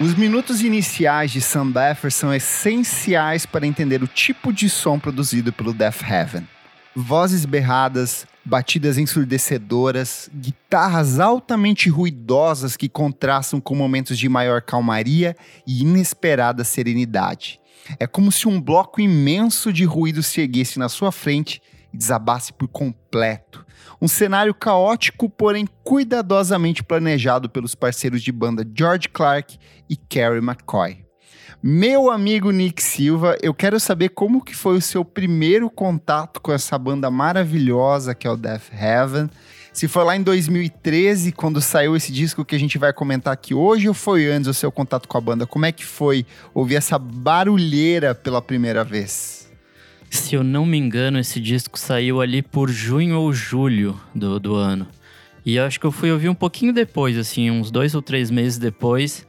Os minutos iniciais de Sam Baffer são essenciais para entender o tipo de som produzido pelo Death Heaven. Vozes berradas, batidas ensurdecedoras, guitarras altamente ruidosas que contrastam com momentos de maior calmaria e inesperada serenidade. É como se um bloco imenso de ruído se erguesse na sua frente e desabasse por completo. Um cenário caótico, porém cuidadosamente planejado pelos parceiros de banda George Clark e Carrie McCoy. Meu amigo Nick Silva, eu quero saber como que foi o seu primeiro contato com essa banda maravilhosa que é o Death Heaven. Se foi lá em 2013, quando saiu esse disco que a gente vai comentar aqui hoje, ou foi antes o seu contato com a banda? Como é que foi ouvir essa barulheira pela primeira vez? Se eu não me engano, esse disco saiu ali por junho ou julho do, do ano. E eu acho que eu fui ouvir um pouquinho depois, assim, uns dois ou três meses depois.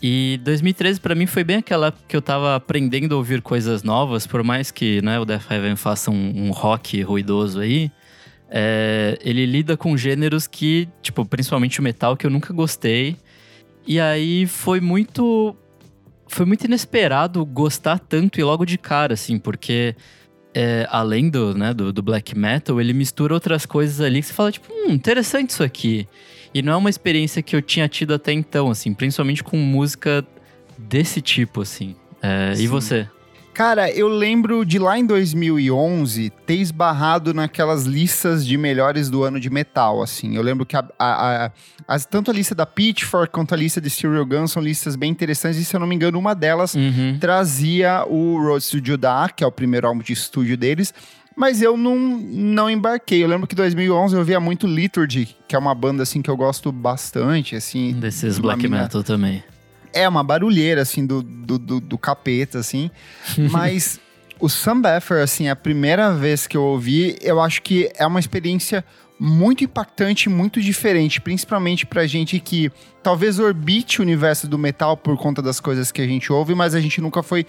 E 2013 para mim foi bem aquela que eu tava aprendendo a ouvir coisas novas, por mais que né, o Death Heaven faça um, um rock ruidoso aí. É, ele lida com gêneros que, tipo, principalmente o metal, que eu nunca gostei. E aí foi muito. Foi muito inesperado gostar tanto e logo de cara, assim, porque é, além do, né, do, do, black metal, ele mistura outras coisas ali que você fala, tipo, hum, interessante isso aqui. E não é uma experiência que eu tinha tido até então, assim, principalmente com música desse tipo, assim. É, e você? Cara, eu lembro de lá em 2011 ter esbarrado naquelas listas de melhores do ano de metal, assim. Eu lembro que a, a, a, as, tanto a lista da Pitchfork quanto a lista de Serial Gun são listas bem interessantes e, se eu não me engano, uma delas uhum. trazia o Road to Judah, que é o primeiro álbum de estúdio deles, mas eu não, não embarquei. Eu lembro que em 2011 eu via muito Liturgy, que é uma banda assim que eu gosto bastante, assim. Desses black metal também. É uma barulheira, assim, do, do, do, do capeta, assim. Mas o Sam assim, a primeira vez que eu ouvi, eu acho que é uma experiência muito impactante, muito diferente, principalmente pra gente que talvez orbite o universo do metal por conta das coisas que a gente ouve, mas a gente nunca foi,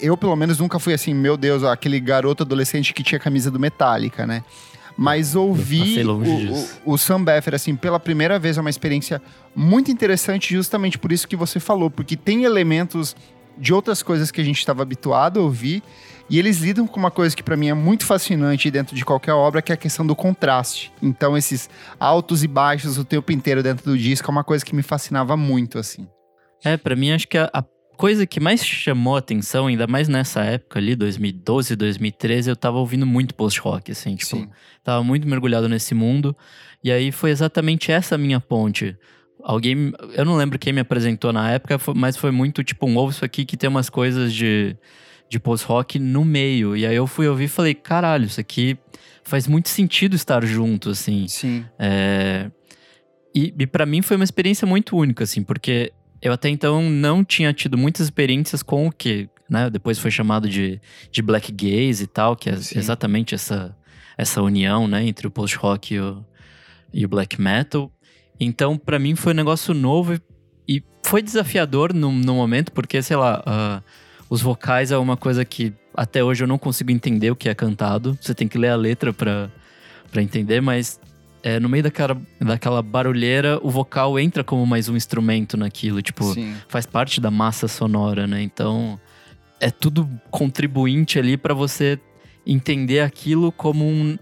eu pelo menos nunca fui assim, meu Deus, aquele garoto adolescente que tinha camisa do Metallica, né? Mas ouvir o, o, o, Sam Beffer, assim, pela primeira vez é uma experiência muito interessante, justamente por isso que você falou, porque tem elementos de outras coisas que a gente estava habituado a ouvir, e eles lidam com uma coisa que para mim é muito fascinante dentro de qualquer obra, que é a questão do contraste. Então, esses altos e baixos o tempo inteiro dentro do disco é uma coisa que me fascinava muito, assim. É, para mim acho que a, a coisa que mais chamou atenção, ainda mais nessa época ali, 2012, 2013, eu tava ouvindo muito post-rock, assim, tipo, Sim. tava muito mergulhado nesse mundo. E aí foi exatamente essa minha ponte. Alguém, eu não lembro quem me apresentou na época, mas foi muito tipo um ovo isso aqui que tem umas coisas de, de post-rock no meio. E aí eu fui ouvir e falei, caralho, isso aqui faz muito sentido estar junto, assim. Sim. É... E, e para mim foi uma experiência muito única, assim, porque eu até então não tinha tido muitas experiências com o que, né? Depois foi chamado de, de black gaze e tal, que é Sim. exatamente essa, essa união, né? Entre o post-rock e o, e o black metal. Então, para mim foi um negócio novo e, e foi desafiador no, no, momento, porque, sei lá, uh, os vocais é uma coisa que até hoje eu não consigo entender o que é cantado. Você tem que ler a letra para entender, mas é, no meio daquela, daquela barulheira, o vocal entra como mais um instrumento naquilo. Tipo, Sim. faz parte da massa sonora, né? Então, é tudo contribuinte ali para você entender aquilo como um,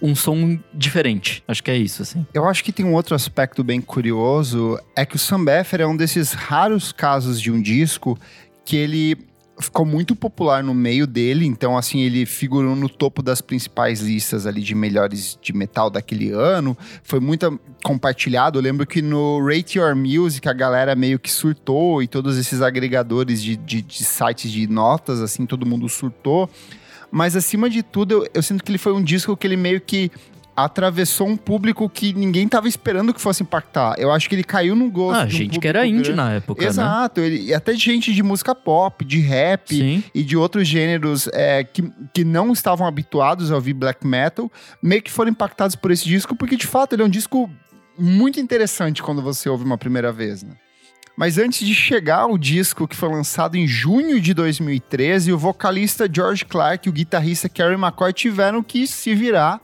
um som diferente. Acho que é isso, assim. Eu acho que tem um outro aspecto bem curioso, é que o Sam Beffer é um desses raros casos de um disco que ele ficou muito popular no meio dele, então assim, ele figurou no topo das principais listas ali de melhores de metal daquele ano, foi muito compartilhado, eu lembro que no Rate Your Music a galera meio que surtou e todos esses agregadores de, de, de sites de notas, assim, todo mundo surtou, mas acima de tudo, eu, eu, sinto que ele foi um disco que ele meio que atravessou um público que ninguém tava esperando que fosse impactar. Eu acho que ele caiu no gosto. Ah, gente um que era indie na época. Né? Exato, né? ele, até gente de música pop, de rap Sim. e de outros gêneros é, que, que não estavam habituados a ouvir black metal, meio que foram impactados por esse disco, porque de fato ele é um disco muito interessante quando você ouve uma primeira vez, né? Mas antes de chegar ao disco que foi lançado em junho de 2013, o vocalista George Clark e o guitarrista Kerry McCoy tiveram que se virar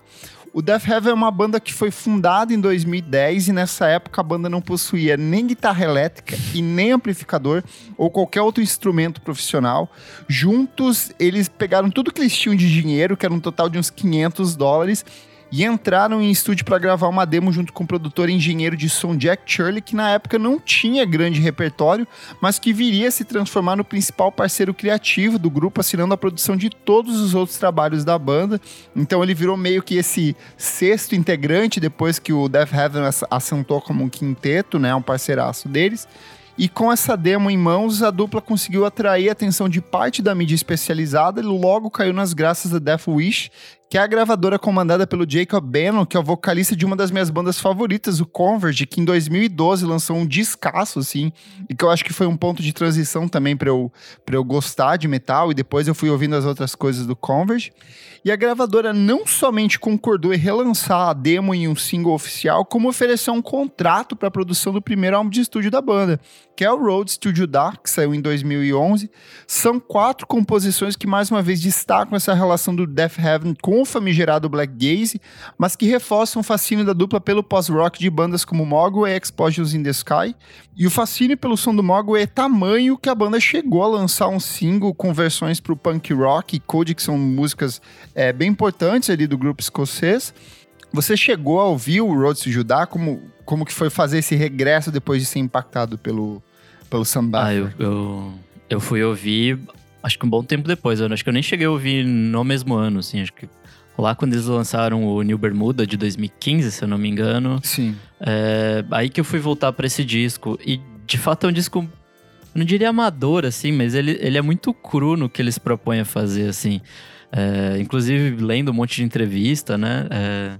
O Death Heaven é uma banda que foi fundada em 2010 e nessa época a banda não possuía nem guitarra elétrica e nem amplificador ou qualquer outro instrumento profissional. Juntos, eles pegaram tudo que eles tinham de dinheiro, que era um total de uns 500 dólares, e entraram em estúdio para gravar uma demo junto com o produtor e engenheiro de som Jack Shirley, que na época não tinha grande repertório, mas que viria a se transformar no principal parceiro criativo do grupo, assinando a produção de todos os outros trabalhos da banda. Então ele virou meio que esse sexto integrante depois que o Death Heaven assentou como um quinteto, né, um parceiraço deles. E com essa demo em mãos, a dupla conseguiu atrair a atenção de parte da mídia especializada e logo caiu nas graças da Death Wish, que é a gravadora comandada pelo Jacob Bannon, que é o vocalista de uma das minhas bandas favoritas, o Converge, que em 2012 lançou um discaço, assim, e que eu acho que foi um ponto de transição também para eu, eu gostar de metal, e depois eu fui ouvindo as outras coisas do Converge. E a gravadora não somente concordou em relançar a demo em um single oficial, como ofereceu um contrato para a produção do primeiro álbum de estúdio da banda, que é o Road Studio Dark, que saiu em 2011. São quatro composições que mais uma vez destacam essa relação do Death Heaven com o famigerado Black Gaze, mas que reforçam o fascínio da dupla pelo post-rock de bandas como Mogwai e Explosions in the Sky. E o fascínio pelo som do Mogwai é tamanho que a banda chegou a lançar um single com versões para o punk rock e code, que são músicas é, bem importantes ali do grupo escocês. Você chegou a ouvir o Road to Judá? Como, como que foi fazer esse regresso depois de ser impactado pelo, pelo samba? Ah, eu, eu, eu fui ouvir, acho que um bom tempo depois. Eu acho que eu nem cheguei a ouvir no mesmo ano, assim. Acho que lá quando eles lançaram o New Bermuda de 2015, se eu não me engano. Sim. É, aí que eu fui voltar para esse disco. E de fato é um disco não diria amador, assim, mas ele, ele é muito cru no que eles propõem a fazer, assim. É, inclusive, lendo um monte de entrevista, né? É,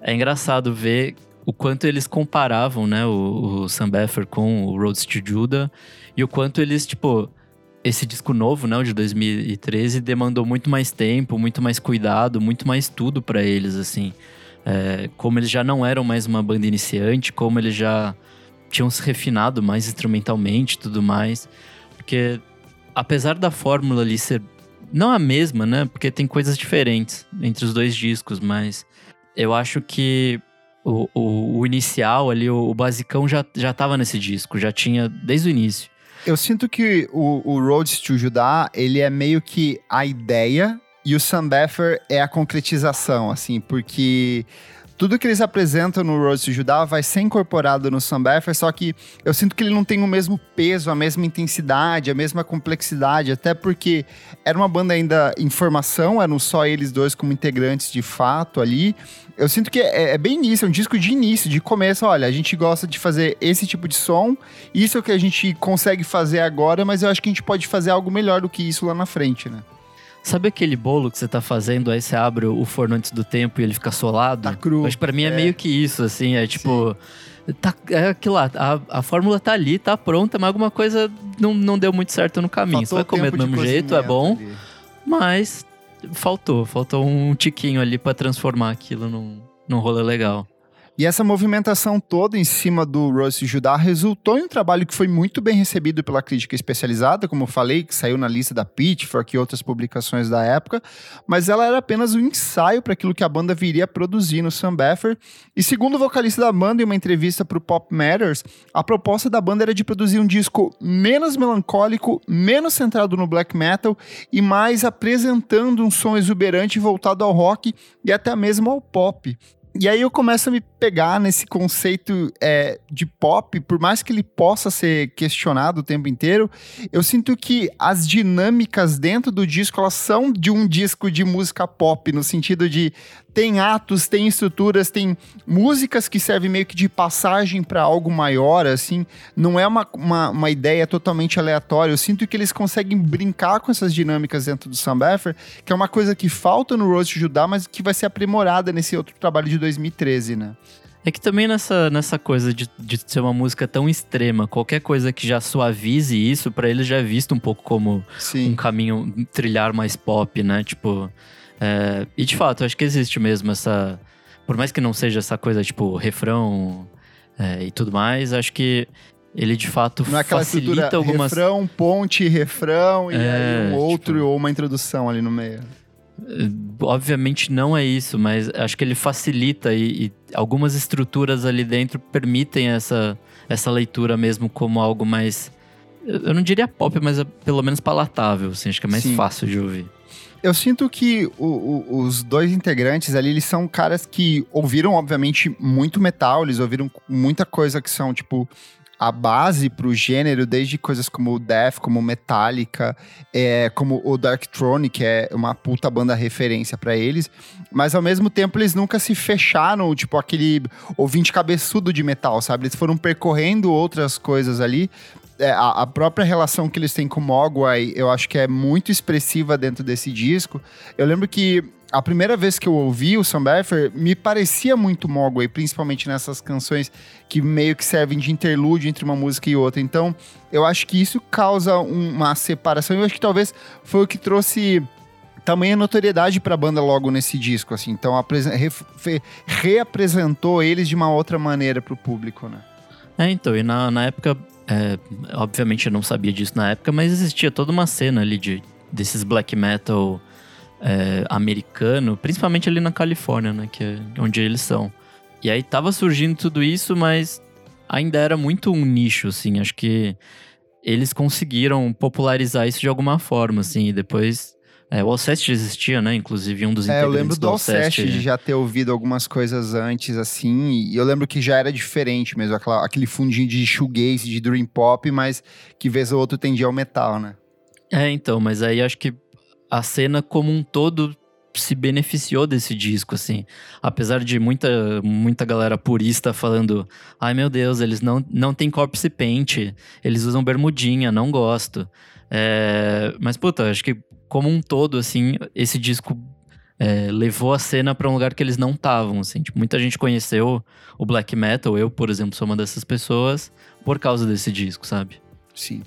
é, engraçado ver o quanto eles comparavam, né? O, o Sam Beffer com o Roads to Judah. E o quanto eles, tipo... Esse disco novo, né? O de 2013, demandou muito mais tempo, muito mais cuidado, muito mais tudo para eles, assim. É, como eles já não eram mais uma banda iniciante, como eles já tinham se refinado mais instrumentalmente tudo mais. Porque apesar da fórmula ali ser não a mesma, né? Porque tem coisas diferentes entre os dois discos, mas eu acho que o, o, o inicial ali, o, o, basicão já, já tava nesse disco, já tinha desde o início. Eu sinto que o, o Roads to Judá, ele é meio que a ideia e o Sam Beffer é a concretização, assim, porque tudo que eles apresentam no Road to Judá vai ser incorporado no Sam Beffer, só que eu sinto que ele não tem o mesmo peso, a mesma intensidade, a mesma complexidade, até porque era uma banda ainda em formação, eram só eles dois como integrantes de fato ali. Eu sinto que é, é bem início, é um disco de início, de começo. Olha, a gente gosta de fazer esse tipo de som, isso é o que a gente consegue fazer agora, mas eu acho que a gente pode fazer algo melhor do que isso lá na frente, né? Sabe aquele bolo que você tá fazendo, aí você abre o forno antes do tempo e ele fica solado? Tá cru. Que pra mim é, é meio que isso, assim, é tipo... Tá, é aquilo lá, a, a fórmula tá ali, tá pronta, mas alguma coisa não, não deu muito certo no caminho. Faltou você vai comer do mesmo jeito, é bom, ali. mas faltou, faltou um tiquinho ali para transformar aquilo num, num rolê legal. E essa movimentação toda em cima do Rose Judá resultou em um trabalho que foi muito bem recebido pela crítica especializada, como eu falei, que saiu na lista da Pitchfork e outras publicações da época, mas ela era apenas um ensaio para aquilo que a banda viria a produzir no Sam Beffer. E segundo o vocalista da banda, em uma entrevista para o Pop Matters, a proposta da banda era de produzir um disco menos melancólico, menos centrado no black metal e mais apresentando um som exuberante voltado ao rock e até mesmo ao pop. E aí eu começo a me pegar nesse conceito é, de pop, por mais que ele possa ser questionado o tempo inteiro, eu sinto que as dinâmicas dentro do disco elas são de um disco de música pop, no sentido de tem atos, tem estruturas, tem músicas que servem meio que de passagem para algo maior, assim. Não é uma, uma, uma, ideia totalmente aleatória. Eu sinto que eles conseguem brincar com essas dinâmicas dentro do Beffer, que é uma coisa que falta no Rose Judá, mas que vai ser aprimorada nesse outro trabalho de 2013, né? É que também nessa, nessa coisa de, de ser uma música tão extrema, qualquer coisa que já suavize isso, para eles já é visto um pouco como Sim. um caminho trilhar mais pop, né? Tipo. É, e de fato, acho que existe mesmo essa. Por mais que não seja essa coisa tipo refrão é, e tudo mais, acho que ele de fato não é aquela facilita algumas. Refrão, ponte, refrão e é, aí um outro tipo... ou uma introdução ali no meio. Obviamente não é isso, mas acho que ele facilita e, e, algumas estruturas ali dentro permitem essa, essa leitura mesmo como algo mais. Eu não diria pop, mas é pelo menos palatável, assim, acho que é mais Sim. fácil de ouvir. Eu sinto que o, o, os dois integrantes ali, eles são caras que ouviram, obviamente, muito metal, eles ouviram muita coisa que são, tipo, a base pro gênero, desde coisas como o Death, como Metallica, é, como o Darktronic, que é uma puta banda referência para eles, mas ao mesmo tempo eles nunca se fecharam, tipo aquele ouvinte cabeçudo de metal, sabe? Eles foram percorrendo outras coisas ali. É, a, a, própria relação que eles têm com Mogwai, eu acho que é muito expressiva dentro desse disco. Eu lembro que a primeira vez que eu ouvi o Sam Beffer, me parecia muito Mogwai, principalmente nessas canções que meio que servem de interlúdio entre uma música e outra. Então, eu acho que isso causa uma separação. Eu acho que talvez foi o que trouxe tamanha notoriedade para a banda logo nesse disco, assim. Então, re reapresentou eles de uma outra maneira para o público, né? É, então, e na, na época, é, obviamente eu não sabia disso na época, mas existia toda uma cena ali de, desses black metal é, americano, principalmente ali na Califórnia, né? Que é onde eles são. E aí tava surgindo tudo isso, mas ainda era muito um nicho, assim. Acho que eles conseguiram popularizar isso de alguma forma, assim. E depois é, o Alceste existia, né? Inclusive, um dos é, integrantes eu lembro do, do Alceste de já ter ouvido algumas coisas antes, assim, e eu lembro que já era diferente mesmo, aquela, aquele fundinho de shoegaze, de dream pop, mas que vez ou outro tendia ao metal, né? É, então, mas aí acho que a cena como um todo se beneficiou desse disco, assim. Apesar de muita, muita galera purista falando, ai meu Deus, eles não, não têm corpse paint, eles usam bermudinha, não gosto. É, mas, puta, acho que como um todo, assim, esse disco é, levou a cena para um lugar que eles não estavam, assim. Tipo, muita gente conheceu o black metal, eu, por exemplo, sou uma dessas pessoas, por causa desse disco, sabe? Sim.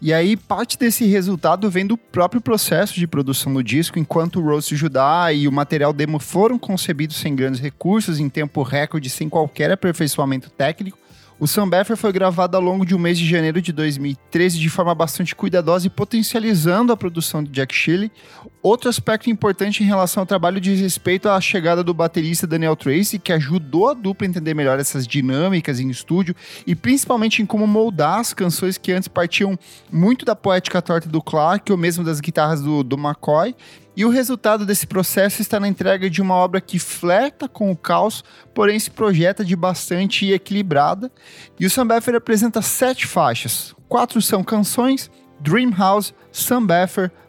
E aí, parte desse resultado vem do próprio processo de produção do disco, enquanto o Rose Judá e o material demo foram concebidos sem grandes recursos, em tempo recorde, sem qualquer aperfeiçoamento técnico. O Beffer foi gravado ao longo de um mês de janeiro de 2013 de forma bastante cuidadosa e potencializando a produção de Jack Shelley. Outro aspecto importante em relação ao trabalho diz respeito à chegada do baterista Daniel Tracy, que ajudou a dupla a entender melhor essas dinâmicas em estúdio e principalmente em como moldar as canções que antes partiam muito da poética torta do Clark ou mesmo das guitarras do, do McCoy e o resultado desse processo está na entrega de uma obra que flerta com o caos, porém se projeta de bastante equilibrada. E o Beffer apresenta sete faixas. Quatro são canções, Dream House,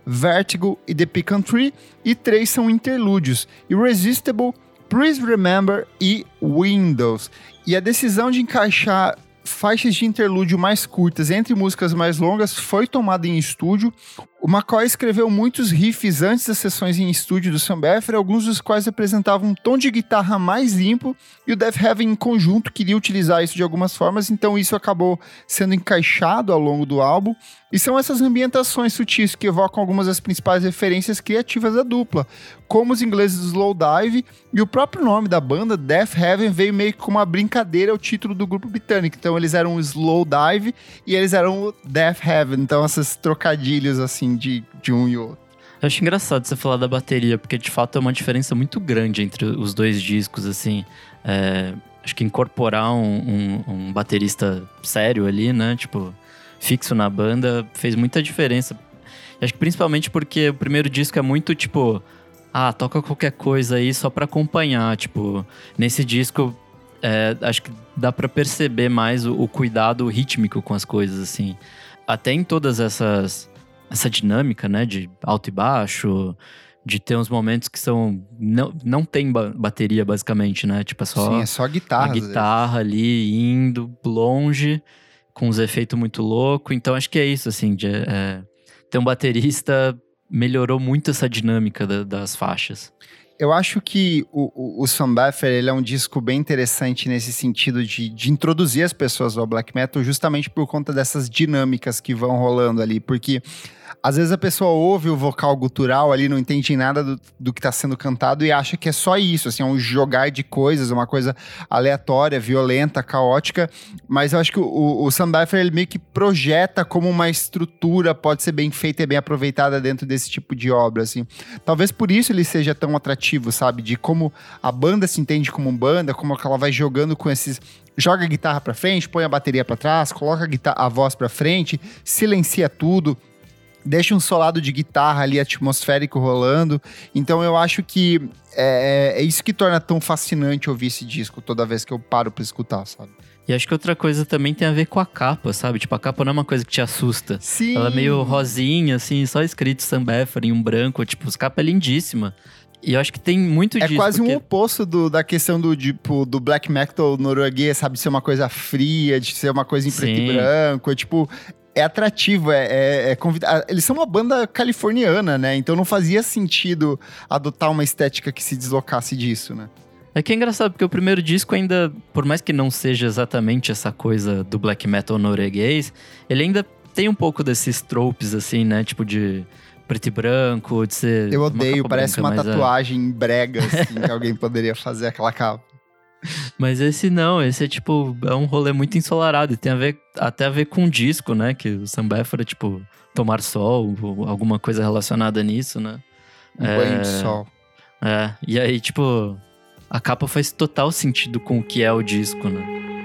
Vertigo e The Pecan Tree, e três são interlúdios, Irresistible, Please Remember e Windows. E a decisão de encaixar faixas de interlúdio mais curtas entre músicas mais longas foi tomada em estúdio. O McCoy escreveu muitos riffs antes das sessões em estúdio do Sam Beffer, alguns dos quais apresentavam um tom de guitarra mais limpo, e o Death Heaven em conjunto queria utilizar isso de algumas formas, então isso acabou sendo encaixado ao longo do álbum. E são essas ambientações sutis que evocam algumas das principais referências criativas da dupla, como os ingleses do Slowdive, e o próprio nome da banda, Death Heaven, veio meio que como uma brincadeira ao título do grupo britânico. Então eles eram o Slowdive e eles eram o Death Heaven, então esses trocadilhos assim de, de um e outro. Eu acho engraçado você falar da bateria, porque de fato é uma diferença muito grande entre os dois discos, assim. É, acho que incorporar um, um, um baterista sério ali, né? Tipo, fixo na banda, fez muita diferença. Acho que principalmente porque o primeiro disco é muito tipo, ah, toca qualquer coisa aí só para acompanhar. Tipo, nesse disco, é, acho que dá para perceber mais o, o, cuidado rítmico com as coisas, assim. Até em todas essas. Essa dinâmica, né, de alto e baixo, de ter uns momentos que são. Não, não tem ba bateria, basicamente, né? Tipo, é só. Sim, é só guitarra. A guitarra ali indo longe com uns efeitos muito loucos. Então acho que é isso, assim, de, é, ter um baterista melhorou muito essa dinâmica da, das faixas. Eu acho que o, o, o Buffer, ele é um disco bem interessante nesse sentido de, de introduzir as pessoas ao black metal justamente por conta dessas dinâmicas que vão rolando ali, porque Às vezes a pessoa ouve o vocal gutural ali, não entende nada do, do que está sendo cantado e acha que é só isso, assim, é um jogar de coisas, uma coisa aleatória, violenta, caótica. Mas eu acho que o, o Sam ele meio que projeta como uma estrutura pode ser bem feita e bem aproveitada dentro desse tipo de obra, assim. Talvez por isso ele seja tão atrativo, sabe? De como a banda se entende como banda, como ela vai jogando com esses joga a guitarra para frente, põe a bateria para trás, coloca a, guitarra, a voz para frente, silencia tudo, deixa um solado de guitarra ali atmosférico rolando. Então eu acho que é, é, é isso que torna tão fascinante ouvir esse disco toda vez que eu paro para escutar, sabe? E acho que outra coisa também tem a ver com a capa, sabe? Tipo, a capa não é uma coisa que te assusta. Sim. Ela é meio rosinha, assim, só escrito Sam Beffer em um branco. Tipo, os capa é lindíssima. E eu acho que tem muito é disso. É quase porque... um oposto do, da questão do tipo do black metal norueguês, sabe? Ser uma coisa fria, de ser uma coisa em preto Sim. e branco. É, tipo, é atrativo, é, é, é convidar. Eles são uma banda californiana, né? Então não fazia sentido adotar uma estética que se deslocasse disso, né? É que é engraçado, porque o primeiro disco ainda, por mais que não seja exatamente essa coisa do black metal norueguês, ele ainda tem um pouco desses tropes, assim, né? Tipo de preto e branco, de ser. Eu odeio, parece branca, uma é tatuagem é... brega, assim, que alguém poderia fazer aquela capa. Mas esse não, esse é tipo, é um rolê muito ensolarado e tem a ver, até a ver com o disco, né? Que o Sam Beffer é tipo tomar sol, alguma coisa relacionada nisso, né? Um é... banho de sol. É, e aí, tipo, a capa faz total sentido com o que é o disco, né?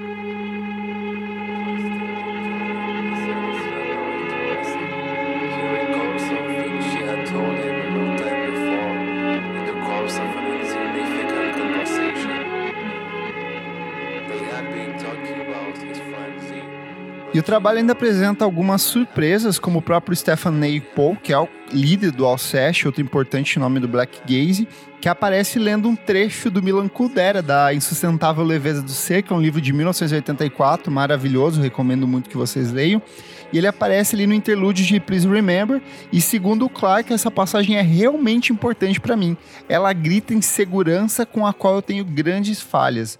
E o trabalho ainda apresenta algumas surpresas, como o próprio Stefan Ney Paul, que é o líder do Alceste, outro importante nome do Black Gaze, que aparece lendo um trecho do Milan Kundera, da Insustentável Leveza do Ser, que é um livro de 1984, maravilhoso, recomendo muito que vocês leiam. E ele aparece ali no interlúdio de Please Remember, e segundo o Clark, essa passagem é realmente importante para mim. Ela grita insegurança com a qual eu tenho grandes falhas.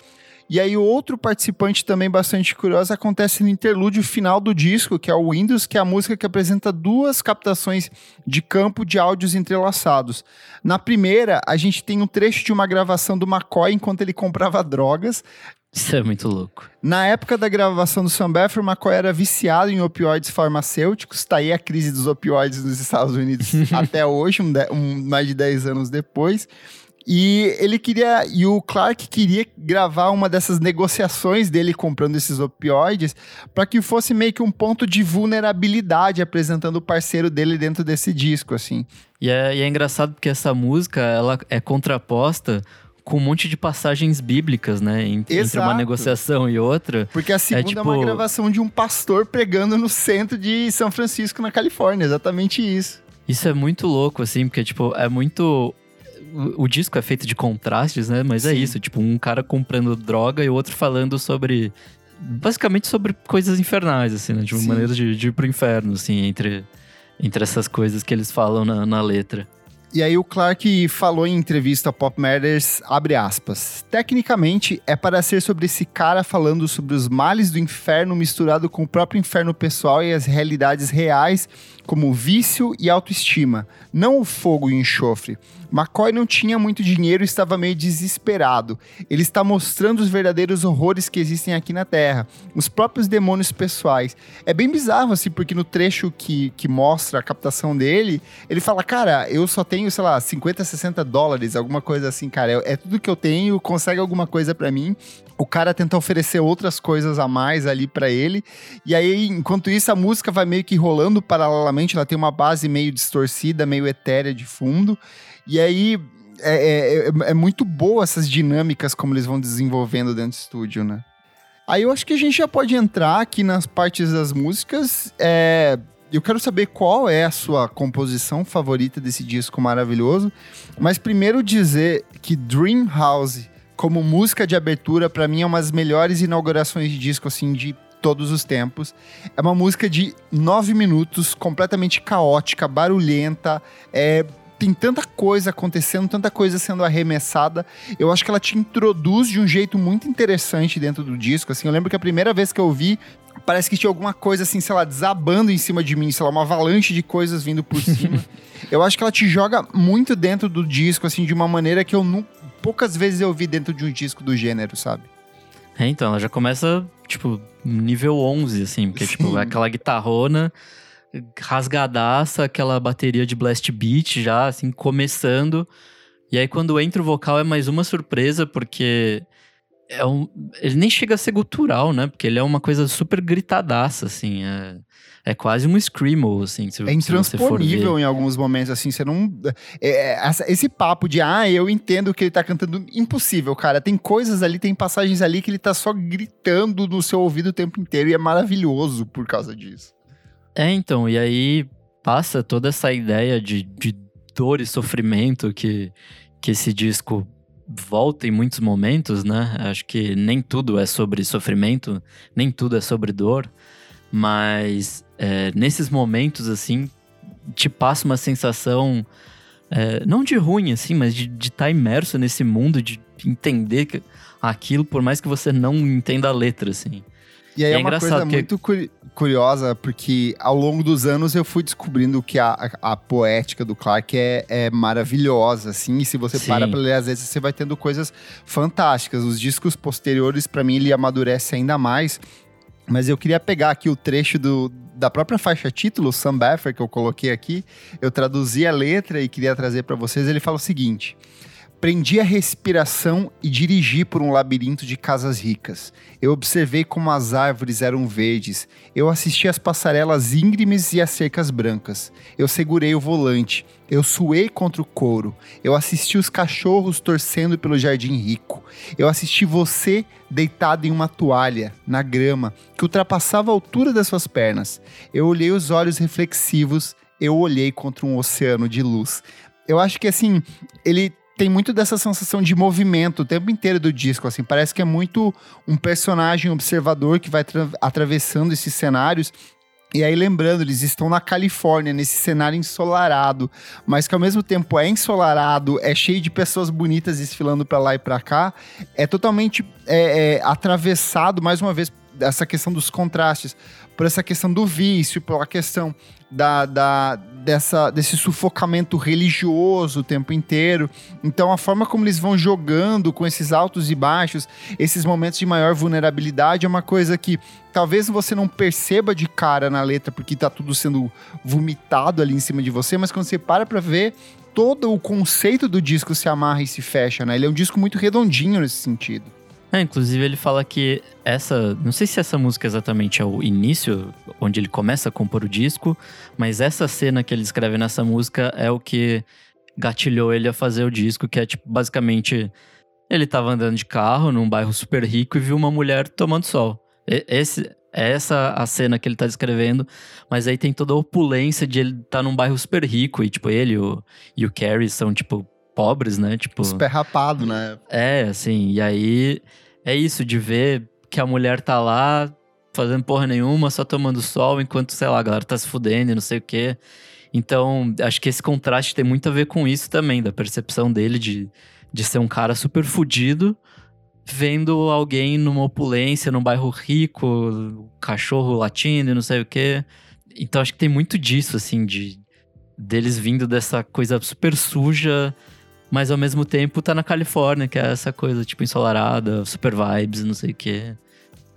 E aí, outro participante também bastante curioso acontece no interlúdio final do disco, que é o Windows, que é a música que apresenta duas captações de campo de áudios entrelaçados. Na primeira, a gente tem um trecho de uma gravação do McCoy enquanto ele comprava drogas. Isso é muito louco. Na época da gravação do Sam Beffer, McCoy era viciado em opioides farmacêuticos. Tá aí a crise dos opioides nos Estados Unidos até hoje, um, um, mais de 10 anos depois. E ele queria. E o Clark queria gravar uma dessas negociações dele comprando esses opioides para que fosse meio que um ponto de vulnerabilidade apresentando o parceiro dele dentro desse disco, assim. E é, e é engraçado porque essa música ela é contraposta com um monte de passagens bíblicas, né? Entre, entre uma negociação e outra. Porque a segunda é, tipo... é uma gravação de um pastor pregando no centro de São Francisco, na Califórnia. Exatamente isso. Isso é muito louco, assim, porque, tipo, é muito o, disco é feito de contrastes, né? Mas é Sim. é isso, tipo, um cara comprando droga e o outro falando sobre. Basicamente sobre coisas infernais, assim, né? De uma maneira de, de ir pro inferno, assim, entre, entre essas coisas que eles falam na, na letra. E aí o Clark falou em entrevista a Pop Matters, abre aspas, tecnicamente é para ser sobre esse cara falando sobre os males do inferno misturado com o próprio inferno pessoal e as realidades reais como vício e autoestima, não o fogo e enxofre. McCoy não tinha muito dinheiro e estava meio desesperado. Ele está mostrando os verdadeiros horrores que existem aqui na Terra, os próprios demônios pessoais. É bem bizarro, assim, porque no trecho que, que mostra a captação dele, ele fala: Cara, eu só tenho, sei lá, 50, 60 dólares, alguma coisa assim, cara. É, é tudo que eu tenho, consegue alguma coisa para mim. O cara tenta oferecer outras coisas a mais ali para ele. E aí, enquanto isso, a música vai meio que rolando paralelamente. Ela tem uma base meio distorcida, meio etérea de fundo. E aí é, é, é, é muito boa essas dinâmicas como eles vão desenvolvendo dentro do estúdio, né? Aí eu acho que a gente já pode entrar aqui nas partes das músicas. É, eu quero saber qual é a sua composição favorita desse disco maravilhoso. Mas primeiro dizer que Dream House, como música de abertura, para mim é uma das melhores inaugurações de disco assim de todos os tempos. É uma música de nove minutos, completamente caótica, barulhenta, é tem tanta coisa acontecendo, tanta coisa sendo arremessada. Eu acho que ela te introduz de um jeito muito interessante dentro do disco. Assim, eu lembro que a primeira vez que eu vi, parece que tinha alguma coisa assim, sei lá, desabando em cima de mim, sei lá, uma avalanche de coisas vindo por cima. eu acho que ela te joga muito dentro do disco, assim, de uma maneira que eu não, poucas vezes eu vi dentro de um disco do gênero, sabe? É, então, ela já começa, tipo, nível 11, assim, porque, tipo, Sim. tipo, é aquela guitarrona rasgadaça, aquela bateria de blast beat já, assim, começando. E aí quando entra o vocal é mais uma surpresa, porque é um, ele nem chega a ser gutural, né? Porque ele é uma coisa super gritadaça, assim. É, é quase um screamo, assim. Se, é intransponível em alguns momentos, assim. Você não. É, é esse papo de, ah, eu entendo que ele tá cantando. Impossível, cara. Tem coisas ali, tem passagens ali que ele tá só gritando no seu ouvido o tempo inteiro e é maravilhoso por causa disso. É, então, e aí passa toda essa ideia de, de dor e sofrimento que, que esse disco volta em muitos momentos, né? Acho que nem tudo é sobre sofrimento, nem tudo é sobre dor, mas é, nesses momentos, assim, te passa uma sensação, é, não de ruim, assim, mas de estar tá imerso nesse mundo, de entender aquilo, por mais que você não entenda a letra, assim. E aí é, é uma coisa muito curiosa, porque ao longo dos anos eu fui descobrindo que a, a, a poética do Clark é, é, maravilhosa, assim, e se você Sim. para pra ler, às vezes você vai tendo coisas fantásticas. Os discos posteriores, para mim, ele amadurece ainda mais. Mas eu queria pegar aqui o trecho do, da própria faixa título, Sam Baffer, que eu coloquei aqui. Eu traduzi a letra e queria trazer para vocês. Ele fala o seguinte. Prendi a respiração e dirigi por um labirinto de casas ricas. Eu observei como as árvores eram verdes. Eu assisti às passarelas íngremes e às cercas brancas. Eu segurei o volante. Eu suei contra o couro. Eu assisti os cachorros torcendo pelo jardim rico. Eu assisti você deitado em uma toalha, na grama, que ultrapassava a altura das suas pernas. Eu olhei os olhos reflexivos. Eu olhei contra um oceano de luz. Eu acho que assim, ele tem muito dessa sensação de movimento o tempo inteiro do disco, assim, parece que é muito um personagem observador que vai atravessando esses cenários. E aí, lembrando, eles estão na Califórnia, nesse cenário ensolarado, mas que ao mesmo tempo é ensolarado, é cheio de pessoas bonitas desfilando para lá e para cá, é totalmente é, é, atravessado, mais uma vez, essa questão dos contrastes, por essa questão do vício, pela questão da, da, dessa, desse sufocamento religioso o tempo inteiro. Então, a forma como eles vão jogando com esses altos e baixos, esses momentos de maior vulnerabilidade, é uma coisa que talvez você não perceba de cara na letra, porque tá tudo sendo vomitado ali em cima de você, mas quando você para pra ver, todo o conceito do disco se amarra e se fecha, né? Ele é um disco muito redondinho nesse sentido. É, inclusive ele fala que essa. Não sei se essa música exatamente é o início, onde ele começa a compor o disco, mas essa cena que ele escreve nessa música é o que gatilhou ele a fazer o disco, que é tipo, basicamente. Ele tava andando de carro num bairro super rico e viu uma mulher tomando sol. Esse, é essa a cena que ele tá descrevendo, mas aí tem toda a opulência de ele estar tá num bairro super rico e, tipo, ele o, e o Carrie são, tipo, pobres, né? Tipo. Super rapado, né? É, assim, e aí é isso, de ver que a mulher tá lá fazendo porra nenhuma, só tomando sol, enquanto, sei lá, a galera tá se fudendo e não sei o quê. Então, acho que esse contraste tem muito a ver com isso também, da percepção dele de, de ser um cara super fudido, vendo alguém numa opulência, num bairro rico, cachorro latindo e não sei o quê. Então, acho que tem muito disso, assim, de deles vindo dessa coisa super suja mas ao mesmo tempo tá na Califórnia, que é essa coisa, tipo, ensolarada, super vibes, não sei o quê.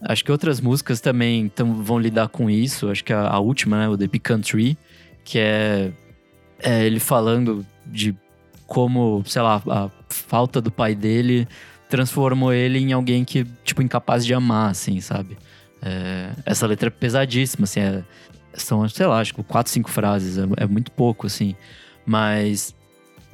Acho que outras músicas também tão, vão lidar com isso. Acho que a, a última, né, o The Big Country, que é, é ele falando de como, sei lá, a falta do pai dele transformou ele em alguém que, tipo, incapaz de amar, assim, sabe? É, essa letra é pesadíssima, assim, é, são, sei lá, acho que quatro, cinco frases, é, é, muito pouco, assim. Mas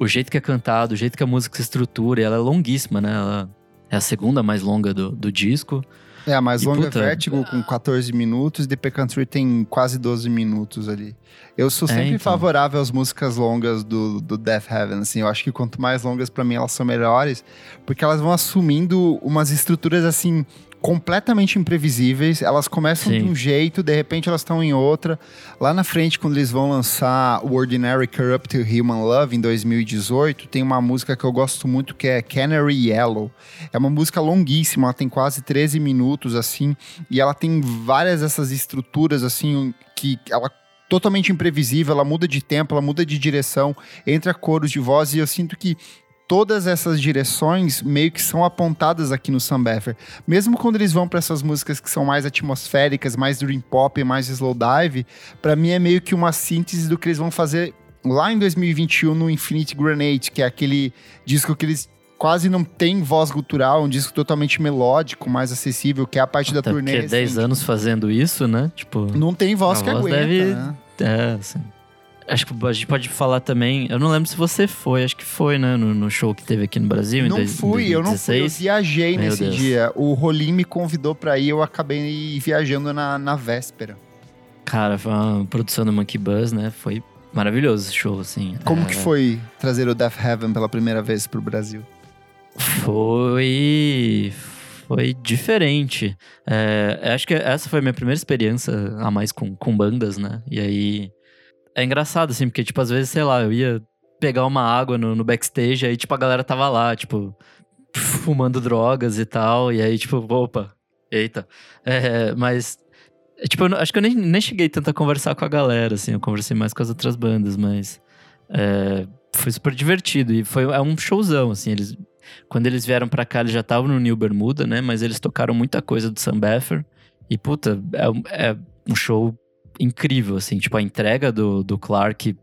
o jeito que é cantado, o jeito que a música se estrutura, ela é longuíssima, né? Ela é a segunda mais longa do, do disco. É, a mais e, longa é puta, é Vertigo, com 14 minutos, e The Country tem quase 12 minutos ali. Eu sou é, sempre é, então. favorável às músicas longas do, do Death Heaven, assim, eu acho que quanto mais longas para mim elas são melhores, porque elas vão assumindo umas estruturas, assim, completamente imprevisíveis. Elas começam Sim. de um jeito, de repente elas estão em outra. Lá na frente, quando eles vão lançar o Ordinary Corrupt Human Love em 2018, tem uma música que eu gosto muito que é Canary Yellow. É uma música longuíssima, ela tem quase 13 minutos assim, e ela tem várias dessas estruturas assim que ela totalmente imprevisível, ela muda de tempo, ela muda de direção, entra coros de voz e eu sinto que todas essas direções meio que são apontadas aqui no Beffer. Mesmo quando eles vão para essas músicas que são mais atmosféricas, mais dream pop, mais slow dive, para mim é meio que uma síntese do que eles vão fazer lá em 2021 no Infinite Grenade, que é aquele disco que eles quase não tem voz gutural, um disco totalmente melódico, mais acessível, que é a parte da Até turnê. porque 10 recente. anos fazendo isso, né? Tipo, Não tem voz que voz aguenta, deve- né? é, assim. Acho que a gente pode falar também. Eu não lembro se você foi, acho que foi, né? No, no show que teve aqui no Brasil em Não dois- fui, eu não fui, eu 2016. viajei Meu nesse Deus. dia. O Rolim me convidou pra ir, eu acabei viajando na, na véspera. Cara, foi uma produção do Monkey Buzz, né? Foi maravilhoso esse show, assim. Como É, que foi trazer o Death Heaven pela primeira vez pro Brasil? Foi. Foi diferente. É, acho que essa foi a minha primeira experiência a mais com, com bandas, né? E aí. É engraçado, assim, porque, tipo, às vezes, sei lá, eu ia pegar uma água no, no backstage, aí, tipo, a galera tava lá, tipo, fumando drogas e tal. E aí, tipo, opa, eita. É, mas. Tipo, eu acho que eu nem, nem cheguei tanto a conversar com a galera, assim, eu conversei mais com as outras bandas, mas. é, foi super divertido e foi é um showzão, assim, eles quando eles vieram pra cá, eles já estavam no New Bermuda, né? Mas eles tocaram muita coisa do Sam Beffer. E, puta, é, é um show incrível, assim. Tipo, a entrega do, do Clark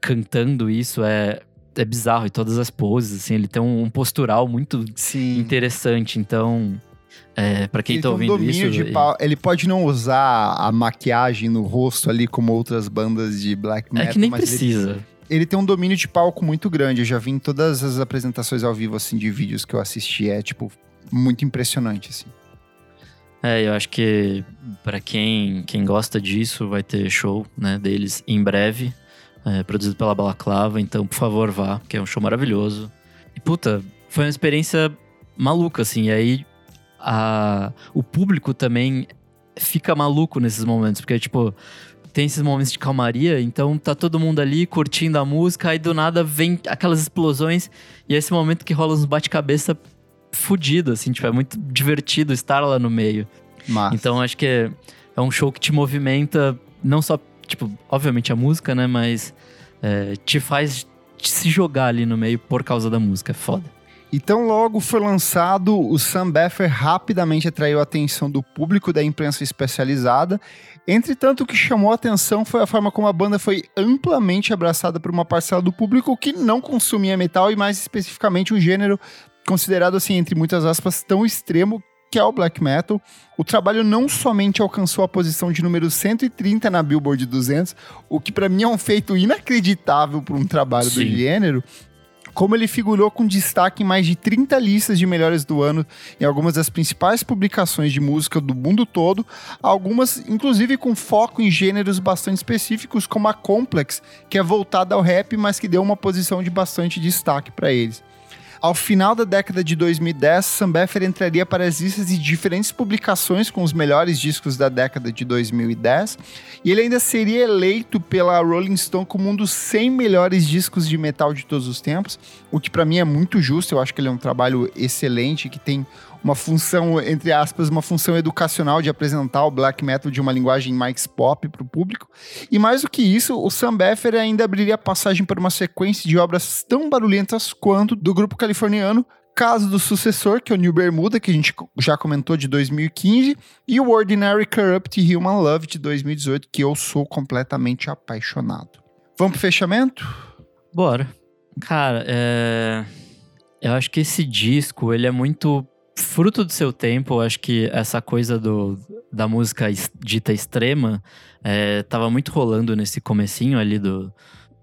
cantando isso é, é bizarro. E todas as poses, assim. Ele tem um, um postural muito Sim. interessante. Então, é, para quem ele tá um ouvindo domínio isso... de pau- Ele pode não usar a maquiagem no rosto ali como outras bandas de black É metal, que nem mas ele- precisa. Ele, tem um domínio de palco muito grande. Eu já vi em todas as apresentações ao vivo, assim, de vídeos que eu assisti. É, tipo, muito impressionante, assim. É, eu acho que pra quem, quem gosta disso, vai ter show né, deles em breve, é, produzido pela Balaclava. Então, por favor, vá, que é um show maravilhoso. E, puta, foi uma experiência maluca, assim. E aí, a, o público também fica maluco nesses momentos, porque, tipo, tem esses momentos de calmaria, então tá todo mundo ali curtindo a música, aí do nada vem aquelas explosões, e é esse momento que rola uns bate-cabeça fudido, assim, tipo, é muito divertido estar lá no meio. Mas, Então acho que é, é um show que te movimenta, não só, tipo, obviamente a música, né? Mas é, te faz se jogar ali no meio por causa da música. É foda. Então, logo foi lançado, o Sam Beffer rapidamente atraiu a atenção do público da imprensa especializada. Entretanto, o que chamou a atenção foi a forma como a banda foi amplamente abraçada por uma parcela do público que não consumia metal e, mais especificamente, um gênero considerado, assim, entre muitas aspas, tão extremo que é o black metal. O trabalho não somente alcançou a posição de número 130 na Billboard 200, o que para mim é um feito inacreditável para um trabalho do Sim. gênero, como ele figurou com destaque em mais de 30 listas de melhores do ano em algumas das principais publicações de música do mundo todo, algumas inclusive com foco em gêneros bastante específicos, como a Complex, que é voltada ao rap, mas que deu uma posição de bastante destaque para eles. Ao final da década de 2010, Sam Beffer entraria para as listas de diferentes publicações com os melhores discos da década de 2010, e ele ainda seria eleito pela Rolling Stone como um dos 100 melhores discos de metal de todos os tempos, o que para mim é muito justo, eu acho que ele é um trabalho excelente, que tem uma função, entre aspas, uma função educacional de apresentar o black metal de uma linguagem mais pop para o público. E mais do que isso, o Sam Beffer ainda abriria passagem para uma sequência de obras tão barulhentas quanto do grupo californiano Caso do Sucessor, que é o New Bermuda, que a gente já comentou de 2015, e o Ordinary Corrupt Human Love de 2018, que eu sou completamente apaixonado. Vamos pro fechamento? Bora. Cara, é... eu acho que esse disco, ele é muito fruto do seu tempo. Eu acho que essa coisa do, da música dita extrema é, tava muito rolando nesse comecinho ali do,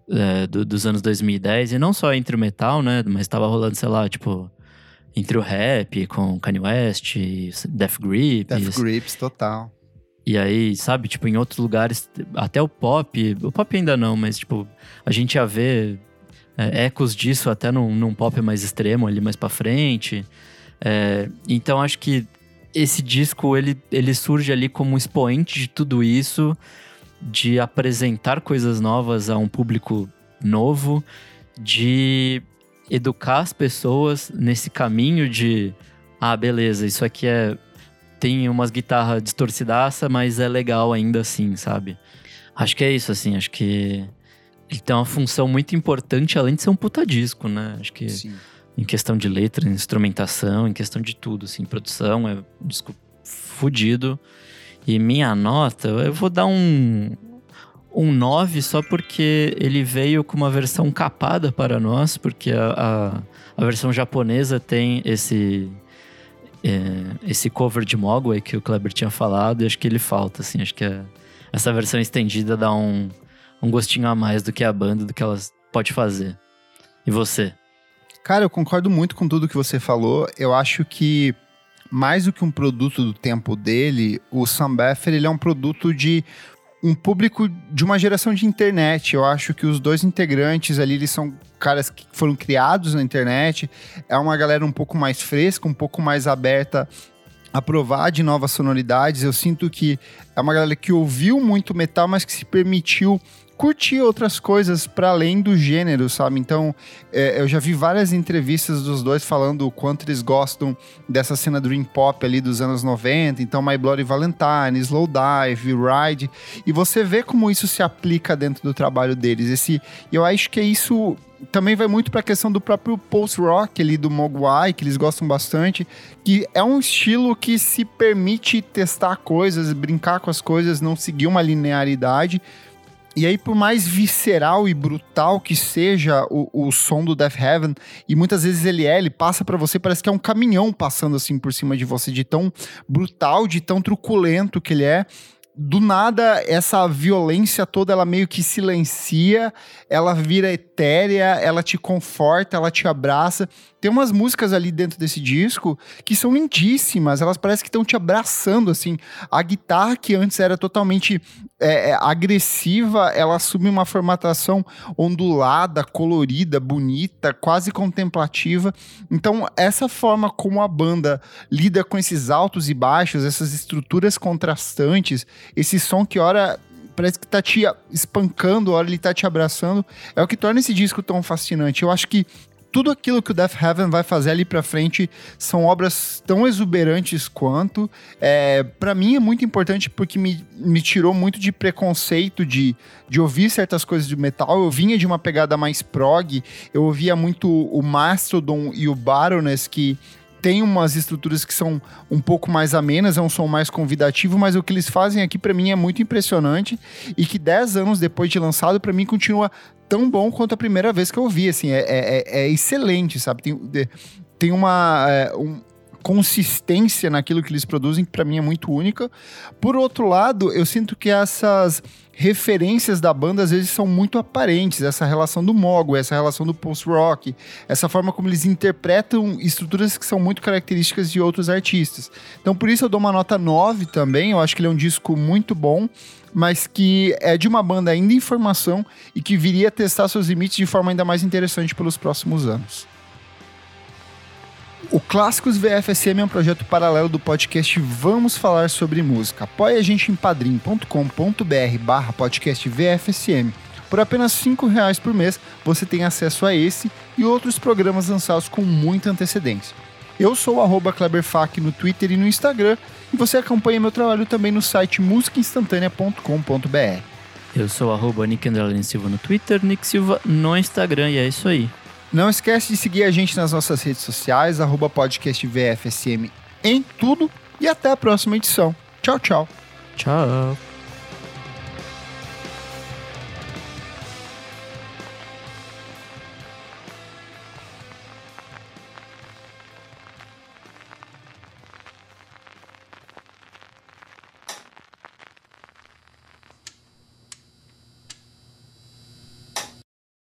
é, do- dos anos 2010. E não só entre o metal, né? Mas tava rolando, sei lá, tipo... Entre o rap, com Kanye West, Death Grip, Death Grips, total. e aí, sabe, tipo, em outros lugares, até o pop, o pop ainda não, mas, tipo, a gente ia ver é, ecos disso até num, num pop mais extremo ali mais pra frente. É, então, acho que esse disco ele, ele surge ali como expoente de tudo isso, de apresentar coisas novas a um público novo, de educar as pessoas nesse caminho de ah, beleza, isso aqui é tem umas guitarras distorcidaça, mas é legal ainda assim, sabe? Acho que é isso assim, acho que ele tem uma função muito importante além de ser um puta disco, né? Acho que Sim. Em questão de letra, instrumentação, em questão de tudo, assim, produção, é um disco fudido. E minha nota, eu vou dar um um 9 só porque ele veio com uma versão capada para nós, porque a, a, a versão japonesa tem esse é, esse cover de Mogwai que o Kleber tinha falado, e acho que ele falta, assim, acho que a, essa versão estendida dá um, um gostinho a mais do que a banda, do que ela pode fazer. E você? Cara, eu concordo muito com tudo que você falou. Eu acho que mais do que um produto do tempo dele, o Sam Beffer, ele é um produto de um público de uma geração de internet. Eu acho que os dois integrantes ali, eles são caras que foram criados na internet. É uma galera um pouco mais fresca, um pouco mais aberta a provar de novas sonoridades. Eu sinto que é uma galera que ouviu muito metal, mas que se permitiu curtir outras coisas para além do gênero, sabe? Então, é, eu já vi várias entrevistas dos dois falando o quanto eles gostam dessa cena dream pop ali dos anos 90, então My Bloody Valentine, Slow Dive, Ride, e você vê como isso se aplica dentro do trabalho deles. Esse, eu acho que é isso também vai muito para a questão do próprio post-rock ali do Mogwai, que eles gostam bastante, que é um estilo que se permite testar coisas, brincar com as coisas, não seguir uma linearidade, e aí, por mais visceral e brutal que seja o, o som do Death Heaven, e muitas vezes ele é, ele passa para você, parece que é um caminhão passando assim por cima de você, de tão brutal, de tão truculento que ele é. Do nada, essa violência toda, ela meio que silencia, ela vira etérea, ela te conforta, ela te abraça. Tem umas músicas ali dentro desse disco que são lindíssimas, elas parecem que estão te abraçando, assim. A guitarra, que antes era totalmente é, é, agressiva, ela assume uma formatação ondulada, colorida, bonita, quase contemplativa. Então, essa forma como a banda lida com esses altos e baixos, essas estruturas contrastantes, esse som que ora parece que tá te espancando, hora ele tá te abraçando, é o que torna esse disco tão fascinante. Eu acho que tudo aquilo que o Death Heaven vai fazer ali para frente são obras tão exuberantes quanto. É, para mim é muito importante porque me, me tirou muito de preconceito de, de ouvir certas coisas de metal. Eu vinha de uma pegada mais prog, eu ouvia muito o Mastodon e o Baroness, que tem umas estruturas que são um pouco mais amenas, é um som mais convidativo, mas o que eles fazem aqui para mim é muito impressionante e que 10 anos depois de lançado, para mim continua tão bom quanto a primeira vez que eu vi, assim, é, é, é, é excelente, sabe? Tem, tem uma... É, um, consistência naquilo que eles produzem, que para mim é muito única. Por outro lado, eu sinto que essas referências da banda às vezes são muito aparentes, essa relação do Mogo, essa relação do post-rock, essa forma como eles interpretam estruturas que são muito características de outros artistas. Então por isso eu dou uma nota 9 também, eu acho que ele é um disco muito bom, mas que é de uma banda ainda em formação e que viria a testar seus limites de forma ainda mais interessante pelos próximos anos. O Clássicos VFSM é um projeto paralelo do podcast Vamos Falar Sobre Música. Apoie a gente em padrim.com.br barra podcast VFSM. Por apenas R$ reais por mês, você tem acesso a esse e outros programas lançados com muita antecedência. Eu sou o Kleberfac no Twitter e no Instagram, e você acompanha meu trabalho também no site musicainstantanea.com.br. Eu sou o Nick Silva no Twitter, Nick Silva no Instagram, e é isso aí. Não esquece de seguir a gente nas nossas redes sociais, arroba em tudo e até a próxima edição. Tchau, tchau. Tchau.